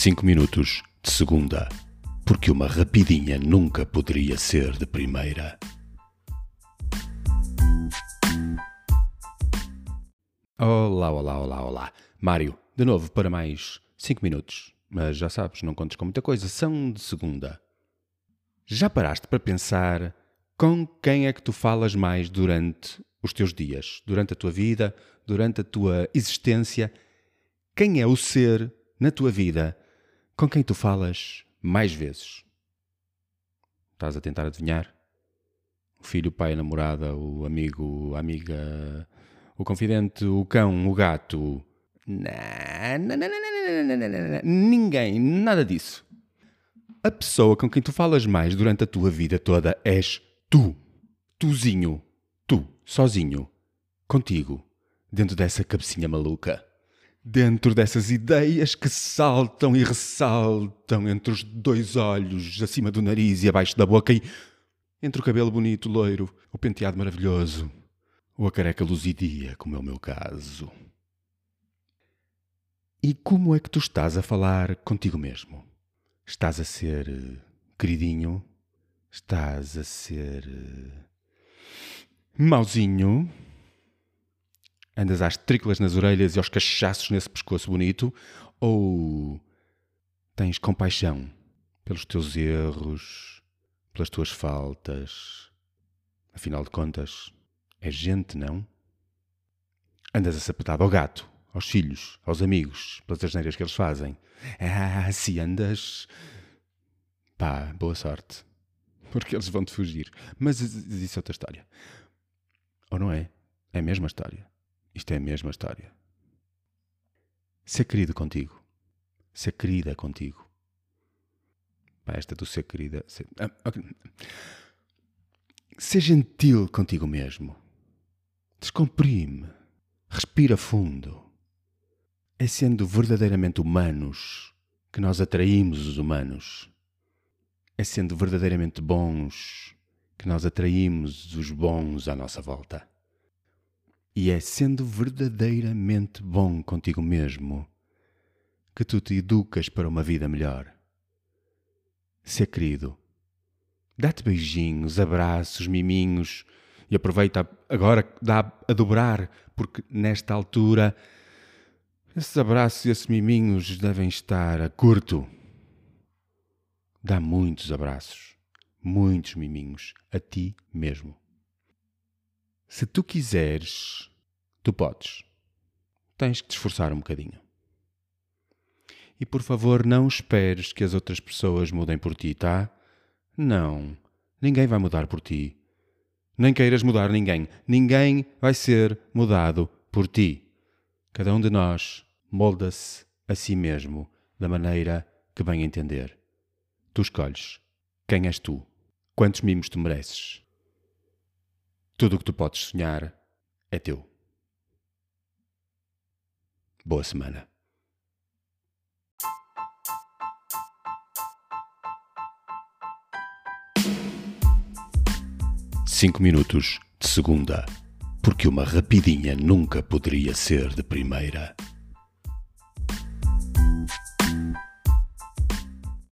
5 minutos de segunda, porque uma rapidinha nunca poderia ser de primeira. Olá, olá, olá, olá. Mário, de novo para mais 5 minutos. Mas já sabes, não contes com muita coisa, são de segunda. Já paraste para pensar com quem é que tu falas mais durante os teus dias, durante a tua vida, durante a tua existência? Quem é o ser na tua vida com quem tu falas mais vezes? Estás a tentar adivinhar? O filho, o pai, a namorada, o amigo, a amiga, o confidente, o cão, o gato. Não, não, não, não, ninguém, nada disso. A pessoa com quem tu falas mais durante a tua vida toda és tu. Tuzinho. Tu, sozinho. Contigo. Dentro dessa cabecinha maluca dentro dessas ideias que saltam e ressaltam entre os dois olhos, acima do nariz e abaixo da boca, e entre o cabelo bonito, loiro, o penteado maravilhoso, ou a careca luzidia, como é o meu caso. E como é que tu estás a falar contigo mesmo? Estás a ser eh, queridinho? Estás a ser eh, mauzinho? Andas às trícolas nas orelhas e aos cachaços nesse pescoço bonito, ou tens compaixão pelos teus erros, pelas tuas faltas? Afinal de contas, é gente, não? Andas a sapetar ao gato, aos filhos, aos amigos, pelas asneiras que eles fazem. Ah, se andas. Pá, boa sorte. Porque eles vão-te fugir. Mas isso é outra história. Ou não é? É a mesma história. Isto é a mesma história. Ser querido contigo. Ser querida contigo. Pá, esta do ser querida. Ser, ah, okay. ser gentil contigo mesmo. Descomprime. Respira fundo. É sendo verdadeiramente humanos que nós atraímos os humanos. É sendo verdadeiramente bons que nós atraímos os bons à nossa volta. E é sendo verdadeiramente bom contigo mesmo que tu te educas para uma vida melhor. Ser querido. Dá-te beijinhos, abraços, miminhos e aproveita agora dá a dobrar, porque nesta altura esses abraços e esses miminhos devem estar a curto. Dá muitos abraços, muitos miminhos a ti mesmo. Se tu quiseres, tu podes. Tens que te esforçar um bocadinho. E por favor, não esperes que as outras pessoas mudem por ti, tá? Não. Ninguém vai mudar por ti. Nem queiras mudar ninguém. Ninguém vai ser mudado por ti. Cada um de nós molda-se a si mesmo da maneira que bem entender. Tu escolhes quem és tu, quantos mimos tu mereces. Tudo o que tu podes sonhar é teu. Boa semana. Cinco minutos de segunda, porque uma rapidinha nunca poderia ser de primeira.